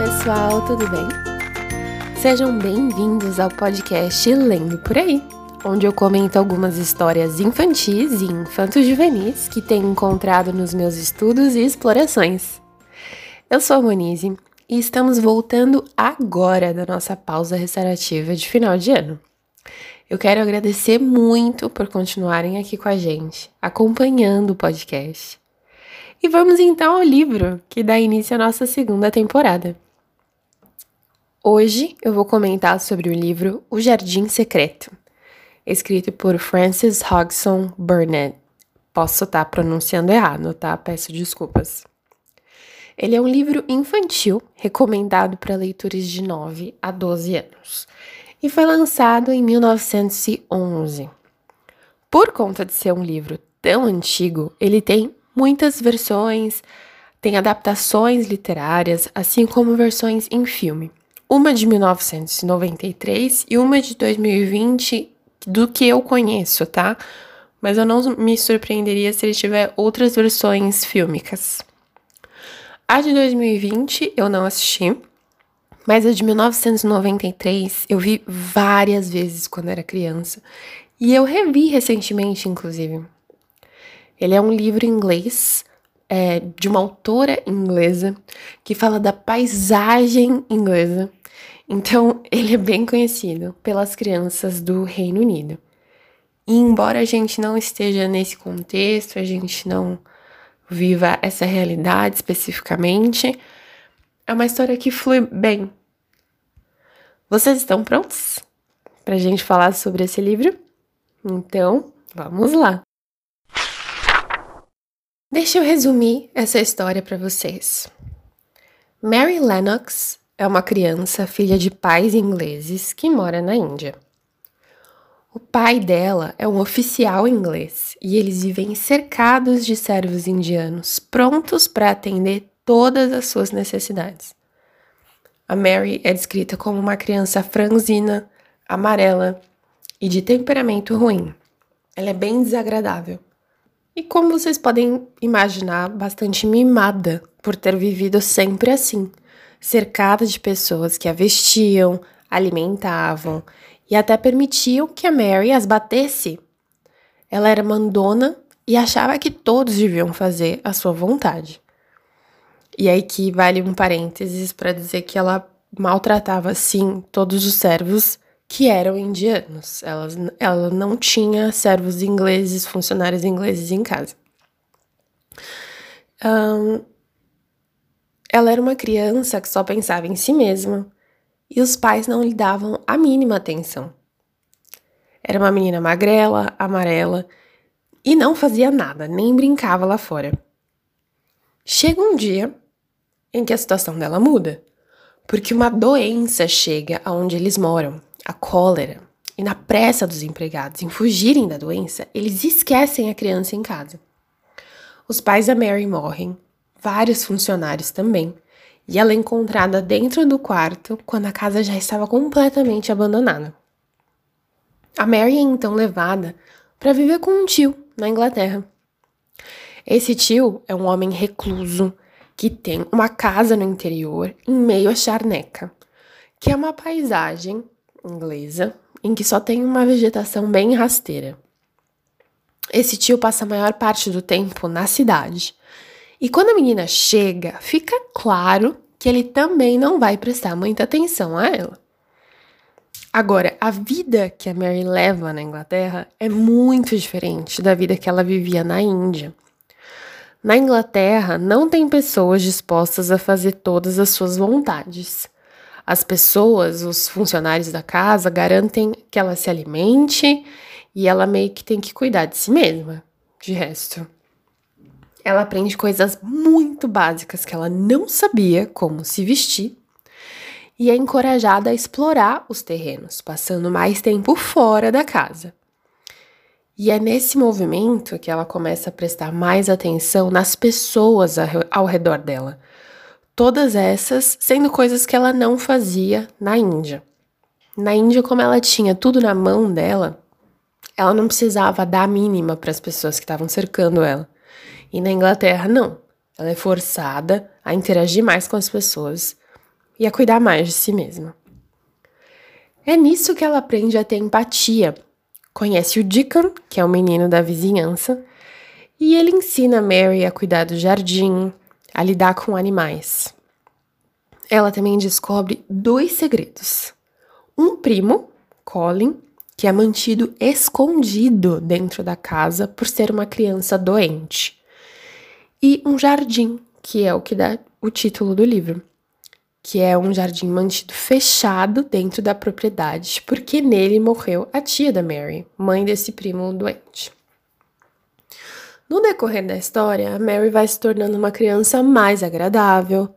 pessoal, tudo bem? Sejam bem-vindos ao podcast Lendo por Aí, onde eu comento algumas histórias infantis e infantos juvenis que tenho encontrado nos meus estudos e explorações. Eu sou a Monize e estamos voltando agora da nossa pausa restaurativa de final de ano. Eu quero agradecer muito por continuarem aqui com a gente, acompanhando o podcast. E vamos então ao livro que dá início à nossa segunda temporada. Hoje eu vou comentar sobre o livro O Jardim Secreto, escrito por Frances Hodgson Burnett. Posso estar pronunciando errado, tá? Peço desculpas. Ele é um livro infantil recomendado para leitores de 9 a 12 anos e foi lançado em 1911. Por conta de ser um livro tão antigo, ele tem muitas versões, tem adaptações literárias, assim como versões em filme. Uma de 1993 e uma de 2020, do que eu conheço, tá? Mas eu não me surpreenderia se ele tiver outras versões fílmicas. A de 2020 eu não assisti, mas a de 1993 eu vi várias vezes quando era criança. E eu revi recentemente, inclusive. Ele é um livro em inglês é, de uma autora inglesa que fala da paisagem inglesa. Então, ele é bem conhecido pelas crianças do Reino Unido. E embora a gente não esteja nesse contexto, a gente não viva essa realidade especificamente, é uma história que flui bem. Vocês estão prontos para a gente falar sobre esse livro? Então, vamos lá! Deixa eu resumir essa história para vocês. Mary Lennox é uma criança filha de pais ingleses que mora na Índia. O pai dela é um oficial inglês e eles vivem cercados de servos indianos, prontos para atender todas as suas necessidades. A Mary é descrita como uma criança franzina, amarela e de temperamento ruim. Ela é bem desagradável e como vocês podem imaginar, bastante mimada por ter vivido sempre assim, cercada de pessoas que a vestiam, alimentavam e até permitiam que a Mary as batesse. Ela era mandona e achava que todos deviam fazer a sua vontade. E aí que vale um parênteses para dizer que ela maltratava sim todos os servos que eram indianos. Elas, ela não tinha servos ingleses, funcionários ingleses em casa. Um, ela era uma criança que só pensava em si mesma e os pais não lhe davam a mínima atenção. Era uma menina magrela, amarela e não fazia nada, nem brincava lá fora. Chega um dia em que a situação dela muda, porque uma doença chega aonde eles moram a cólera e na pressa dos empregados em fugirem da doença, eles esquecem a criança em casa. Os pais da Mary morrem, vários funcionários também, e ela é encontrada dentro do quarto quando a casa já estava completamente abandonada. A Mary é então levada para viver com um tio na Inglaterra. Esse tio é um homem recluso que tem uma casa no interior em meio à charneca, que é uma paisagem inglesa, em que só tem uma vegetação bem rasteira. Esse tio passa a maior parte do tempo na cidade. E quando a menina chega, fica claro que ele também não vai prestar muita atenção a ela. Agora, a vida que a Mary leva na Inglaterra é muito diferente da vida que ela vivia na Índia. Na Inglaterra, não tem pessoas dispostas a fazer todas as suas vontades. As pessoas, os funcionários da casa, garantem que ela se alimente e ela meio que tem que cuidar de si mesma. De resto, ela aprende coisas muito básicas que ela não sabia como se vestir e é encorajada a explorar os terrenos, passando mais tempo fora da casa. E é nesse movimento que ela começa a prestar mais atenção nas pessoas ao redor dela, Todas essas sendo coisas que ela não fazia na Índia. Na Índia, como ela tinha tudo na mão dela, ela não precisava dar a mínima para as pessoas que estavam cercando ela. E na Inglaterra, não. Ela é forçada a interagir mais com as pessoas e a cuidar mais de si mesma. É nisso que ela aprende a ter empatia. Conhece o Deacon, que é o menino da vizinhança, e ele ensina Mary a cuidar do jardim, a lidar com animais. Ela também descobre dois segredos. Um primo, Colin, que é mantido escondido dentro da casa por ser uma criança doente. E um jardim, que é o que dá o título do livro, que é um jardim mantido fechado dentro da propriedade, porque nele morreu a tia da Mary, mãe desse primo doente. No decorrer da história, a Mary vai se tornando uma criança mais agradável,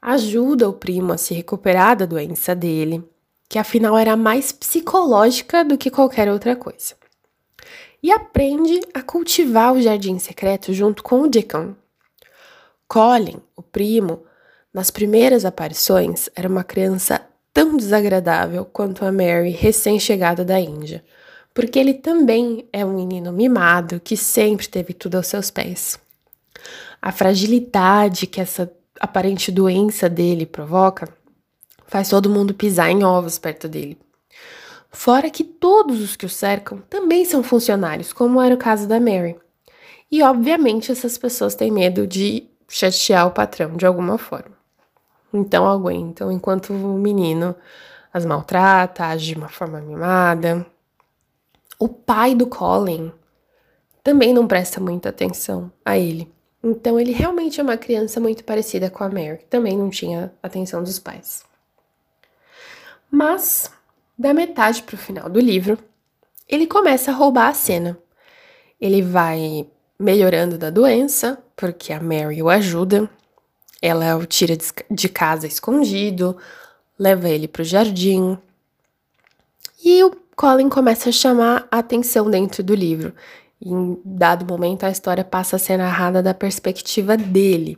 ajuda o primo a se recuperar da doença dele, que afinal era mais psicológica do que qualquer outra coisa. E aprende a cultivar o jardim secreto junto com o Deacon. Colin, o primo, nas primeiras aparições, era uma criança tão desagradável quanto a Mary recém-chegada da Índia, porque ele também é um menino mimado que sempre teve tudo aos seus pés. A fragilidade que essa aparente doença dele provoca faz todo mundo pisar em ovos perto dele. Fora que todos os que o cercam também são funcionários, como era o caso da Mary. E obviamente essas pessoas têm medo de chatear o patrão de alguma forma. Então aguentam enquanto o menino as maltrata, age de uma forma mimada. O pai do Colin também não presta muita atenção a ele. Então ele realmente é uma criança muito parecida com a Mary, que também não tinha atenção dos pais. Mas, da metade para o final do livro, ele começa a roubar a cena. Ele vai melhorando da doença, porque a Mary o ajuda. Ela o tira de casa escondido, leva ele para o jardim. E o Colin começa a chamar a atenção dentro do livro. Em dado momento, a história passa a ser narrada da perspectiva dele.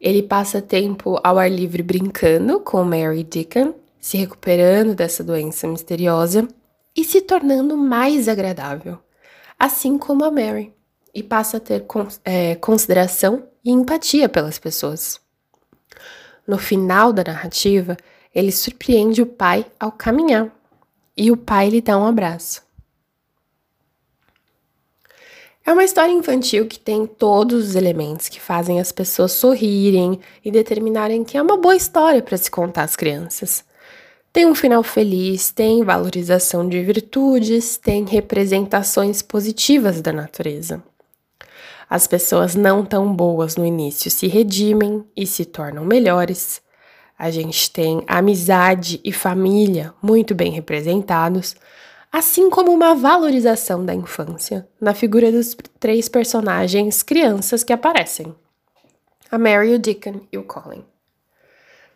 Ele passa tempo ao ar livre brincando com Mary Deacon se recuperando dessa doença misteriosa e se tornando mais agradável, assim como a Mary, e passa a ter é, consideração e empatia pelas pessoas. No final da narrativa, ele surpreende o pai ao caminhar e o pai lhe dá um abraço. É uma história infantil que tem todos os elementos que fazem as pessoas sorrirem e determinarem que é uma boa história para se contar às crianças. Tem um final feliz, tem valorização de virtudes, tem representações positivas da natureza. As pessoas não tão boas no início se redimem e se tornam melhores. A gente tem amizade e família muito bem representados, assim como uma valorização da infância na figura dos três personagens crianças que aparecem: a Mary, o Deacon e o Colin.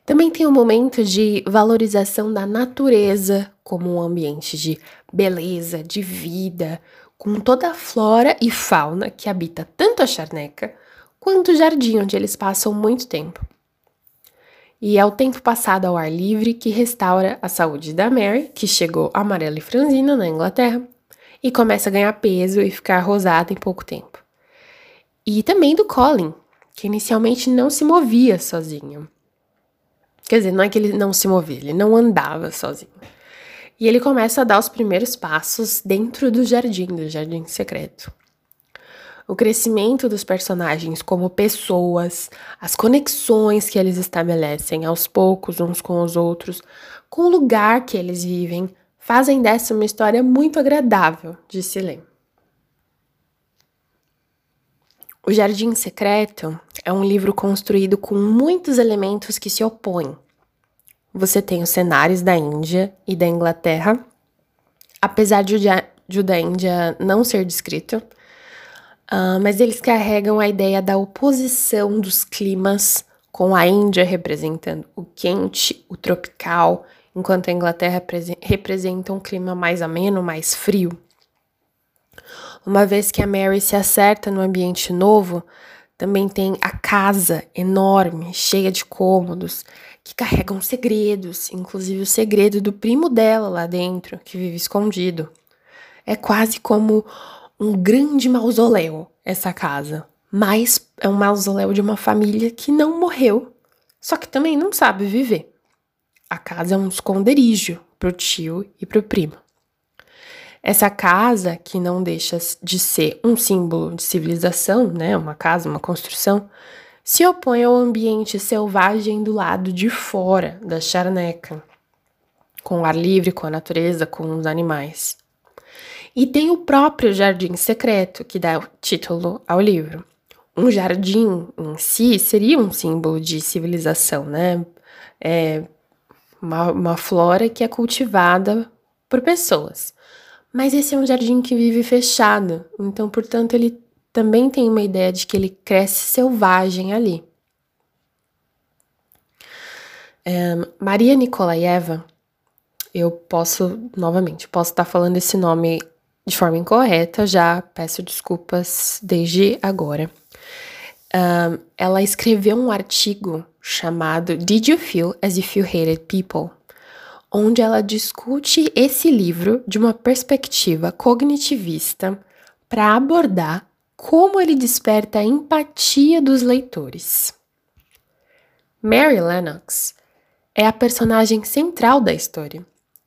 Também tem um momento de valorização da natureza como um ambiente de beleza, de vida, com toda a flora e fauna que habita tanto a charneca quanto o jardim onde eles passam muito tempo. E é o tempo passado ao ar livre que restaura a saúde da Mary, que chegou amarela e franzina na Inglaterra, e começa a ganhar peso e ficar rosada em pouco tempo. E também do Colin, que inicialmente não se movia sozinho. Quer dizer, não é que ele não se movia, ele não andava sozinho. E ele começa a dar os primeiros passos dentro do jardim, do jardim secreto. O crescimento dos personagens como pessoas, as conexões que eles estabelecem aos poucos uns com os outros, com o lugar que eles vivem, fazem dessa uma história muito agradável de se ler. O Jardim Secreto é um livro construído com muitos elementos que se opõem. Você tem os cenários da Índia e da Inglaterra, apesar de o da Índia não ser descrito, uh, mas eles carregam a ideia da oposição dos climas, com a Índia representando o quente, o tropical, enquanto a Inglaterra representa um clima mais ameno, mais frio. Uma vez que a Mary se acerta no ambiente novo, também tem a casa enorme, cheia de cômodos, que carregam segredos, inclusive o segredo do primo dela lá dentro, que vive escondido. É quase como um grande mausoléu essa casa, mas é um mausoléu de uma família que não morreu só que também não sabe viver. A casa é um esconderijo pro tio e pro primo. Essa casa, que não deixa de ser um símbolo de civilização, né, uma casa, uma construção, se opõe ao ambiente selvagem do lado de fora da charneca, com o ar livre, com a natureza, com os animais. E tem o próprio jardim secreto, que dá título ao livro. Um jardim em si seria um símbolo de civilização, né? É uma, uma flora que é cultivada por pessoas. Mas esse é um jardim que vive fechado, então, portanto, ele também tem uma ideia de que ele cresce selvagem ali. É, Maria Nikolaeva, eu posso, novamente, posso estar falando esse nome de forma incorreta, já peço desculpas desde agora. Um, ela escreveu um artigo chamado Did You Feel as If You Hated People? Onde ela discute esse livro de uma perspectiva cognitivista para abordar como ele desperta a empatia dos leitores. Mary Lennox é a personagem central da história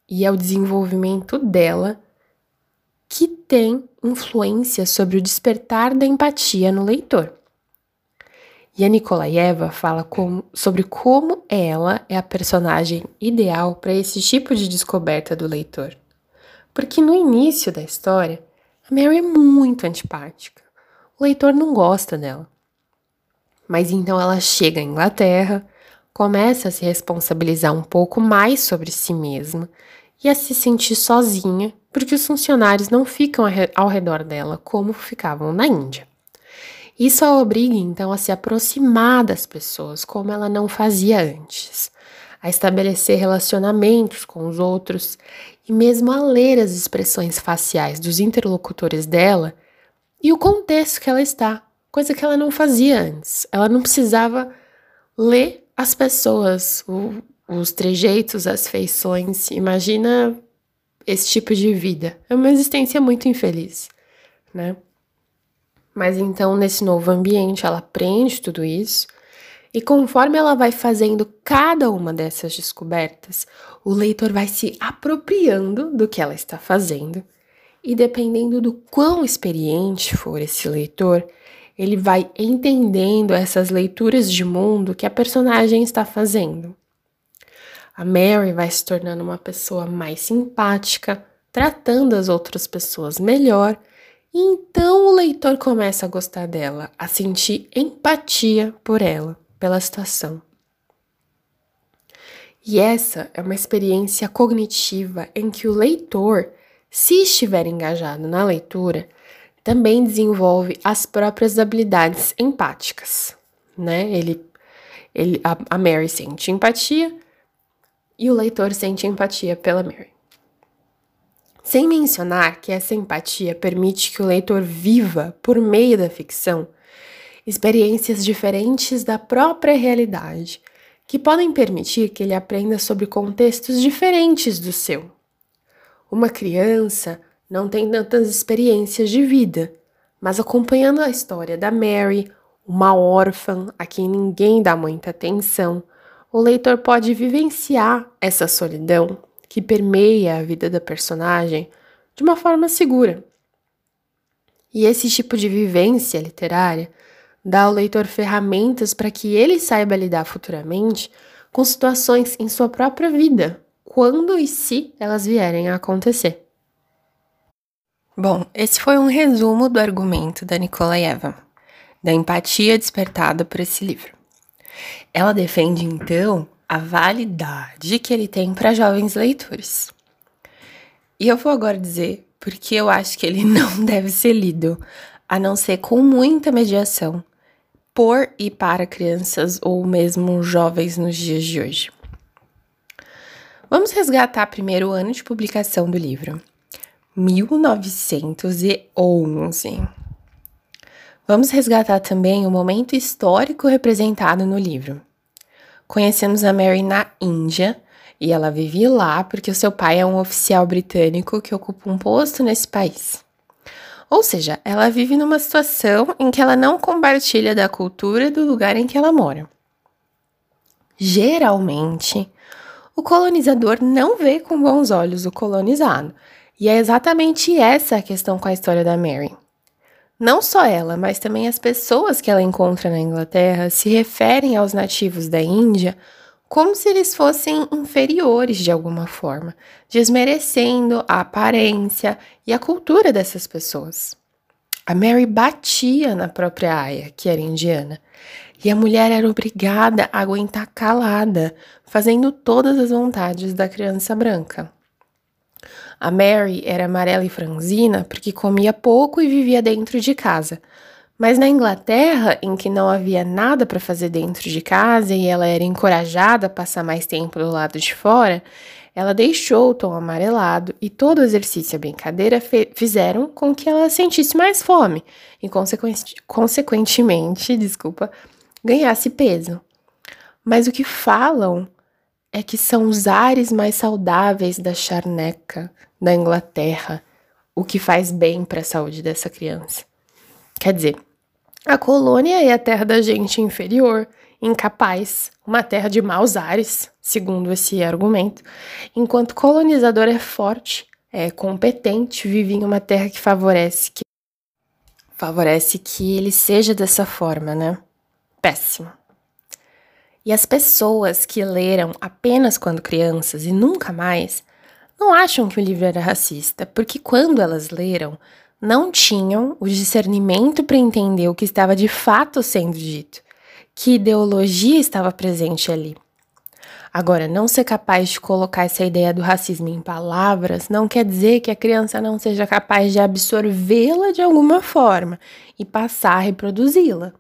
e é o desenvolvimento dela que tem influência sobre o despertar da empatia no leitor. E a Nikolaeva fala sobre como ela é a personagem ideal para esse tipo de descoberta do leitor. Porque no início da história, a Mary é muito antipática. O leitor não gosta dela. Mas então ela chega à Inglaterra, começa a se responsabilizar um pouco mais sobre si mesma e a se sentir sozinha, porque os funcionários não ficam ao redor dela como ficavam na Índia. Isso a obriga então a se aproximar das pessoas como ela não fazia antes, a estabelecer relacionamentos com os outros e mesmo a ler as expressões faciais dos interlocutores dela e o contexto que ela está, coisa que ela não fazia antes. Ela não precisava ler as pessoas, o, os trejeitos, as feições. Imagina esse tipo de vida. É uma existência muito infeliz, né? Mas então, nesse novo ambiente, ela aprende tudo isso. E conforme ela vai fazendo cada uma dessas descobertas, o leitor vai se apropriando do que ela está fazendo. E dependendo do quão experiente for esse leitor, ele vai entendendo essas leituras de mundo que a personagem está fazendo. A Mary vai se tornando uma pessoa mais simpática, tratando as outras pessoas melhor então o leitor começa a gostar dela, a sentir empatia por ela, pela situação. E essa é uma experiência cognitiva em que o leitor, se estiver engajado na leitura, também desenvolve as próprias habilidades empáticas, né? Ele, ele a, a Mary sente empatia e o leitor sente empatia pela Mary. Sem mencionar que essa empatia permite que o leitor viva, por meio da ficção, experiências diferentes da própria realidade, que podem permitir que ele aprenda sobre contextos diferentes do seu. Uma criança não tem tantas experiências de vida, mas acompanhando a história da Mary, uma órfã a quem ninguém dá muita atenção, o leitor pode vivenciar essa solidão que permeia a vida da personagem de uma forma segura. E esse tipo de vivência literária dá ao leitor ferramentas para que ele saiba lidar futuramente com situações em sua própria vida, quando e se elas vierem a acontecer. Bom, esse foi um resumo do argumento da Nikolaeva, da empatia despertada por esse livro. Ela defende então a validade que ele tem para jovens leitores. E eu vou agora dizer porque eu acho que ele não deve ser lido, a não ser com muita mediação, por e para crianças ou mesmo jovens nos dias de hoje. Vamos resgatar primeiro o ano de publicação do livro, 1911. Vamos resgatar também o momento histórico representado no livro. Conhecemos a Mary na Índia e ela vive lá porque o seu pai é um oficial britânico que ocupa um posto nesse país. Ou seja, ela vive numa situação em que ela não compartilha da cultura do lugar em que ela mora. Geralmente, o colonizador não vê com bons olhos o colonizado. E é exatamente essa a questão com a história da Mary. Não só ela, mas também as pessoas que ela encontra na Inglaterra se referem aos nativos da Índia como se eles fossem inferiores de alguma forma, desmerecendo a aparência e a cultura dessas pessoas. A Mary batia na própria Aya, que era indiana, e a mulher era obrigada a aguentar calada, fazendo todas as vontades da criança branca. A Mary era amarela e franzina porque comia pouco e vivia dentro de casa, mas na Inglaterra, em que não havia nada para fazer dentro de casa e ela era encorajada a passar mais tempo do lado de fora, ela deixou o tom amarelado e todo o exercício e a brincadeira fizeram com que ela sentisse mais fome e, consequentemente, desculpa, ganhasse peso. Mas o que falam é que são os ares mais saudáveis da charneca da Inglaterra o que faz bem para a saúde dessa criança. Quer dizer, a colônia é a terra da gente inferior, incapaz, uma terra de maus ares, segundo esse argumento, enquanto o colonizador é forte, é competente, vive em uma terra que favorece que favorece que ele seja dessa forma, né? Péssimo. E as pessoas que leram apenas quando crianças e nunca mais não acham que o livro era racista, porque quando elas leram, não tinham o discernimento para entender o que estava de fato sendo dito, que ideologia estava presente ali. Agora, não ser capaz de colocar essa ideia do racismo em palavras não quer dizer que a criança não seja capaz de absorvê-la de alguma forma e passar a reproduzi-la.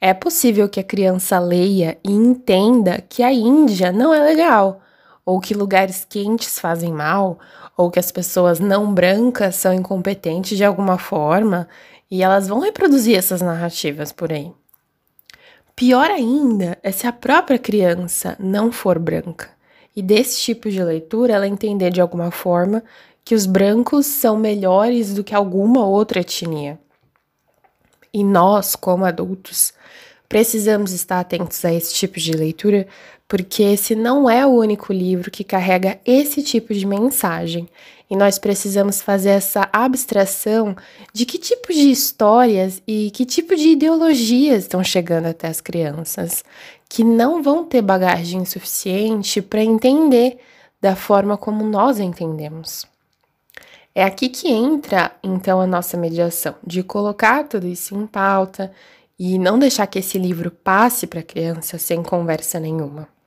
É possível que a criança leia e entenda que a Índia não é legal, ou que lugares quentes fazem mal, ou que as pessoas não brancas são incompetentes de alguma forma, e elas vão reproduzir essas narrativas por aí. Pior ainda é se a própria criança não for branca, e desse tipo de leitura ela entender de alguma forma que os brancos são melhores do que alguma outra etnia. E nós, como adultos, precisamos estar atentos a esse tipo de leitura porque esse não é o único livro que carrega esse tipo de mensagem. E nós precisamos fazer essa abstração de que tipo de histórias e que tipo de ideologias estão chegando até as crianças, que não vão ter bagagem suficiente para entender da forma como nós entendemos. É aqui que entra então a nossa mediação, de colocar tudo isso em pauta e não deixar que esse livro passe para a criança sem conversa nenhuma.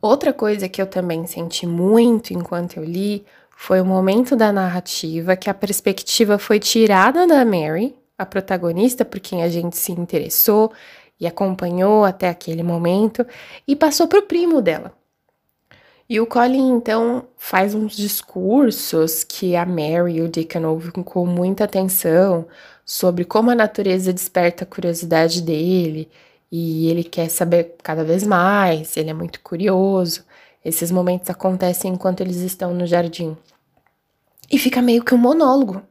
Outra coisa que eu também senti muito enquanto eu li foi o momento da narrativa que a perspectiva foi tirada da Mary, a protagonista por quem a gente se interessou e acompanhou até aquele momento, e passou para o primo dela. E o Colin então faz uns discursos que a Mary e o Deacon ouvem com muita atenção sobre como a natureza desperta a curiosidade dele e ele quer saber cada vez mais, ele é muito curioso. Esses momentos acontecem enquanto eles estão no jardim. E fica meio que um monólogo.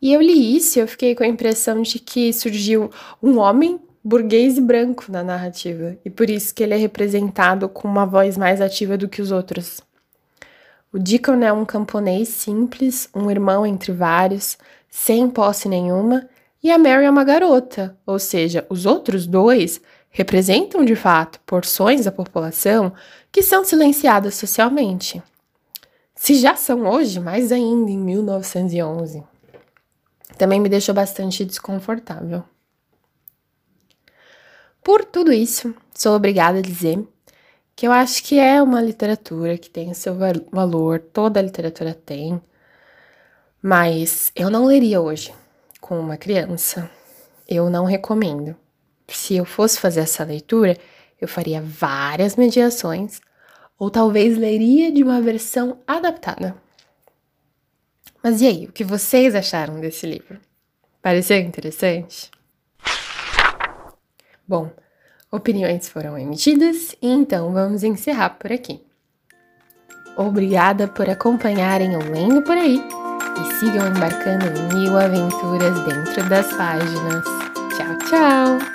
E eu li isso e eu fiquei com a impressão de que surgiu um homem burguês e branco na narrativa, e por isso que ele é representado com uma voz mais ativa do que os outros. O Deacon é um camponês simples, um irmão entre vários, sem posse nenhuma, e a Mary é uma garota, ou seja, os outros dois representam de fato porções da população que são silenciadas socialmente. Se já são hoje, mais ainda em 1911. Também me deixou bastante desconfortável. Por tudo isso, sou obrigada a dizer que eu acho que é uma literatura que tem o seu valor, toda literatura tem, mas eu não leria hoje com uma criança, eu não recomendo. Se eu fosse fazer essa leitura, eu faria várias mediações ou talvez leria de uma versão adaptada. Mas e aí, o que vocês acharam desse livro? Pareceu interessante? Bom, opiniões foram emitidas e então vamos encerrar por aqui. Obrigada por acompanharem o Lendo Por Aí e sigam embarcando em mil aventuras dentro das páginas. Tchau, tchau!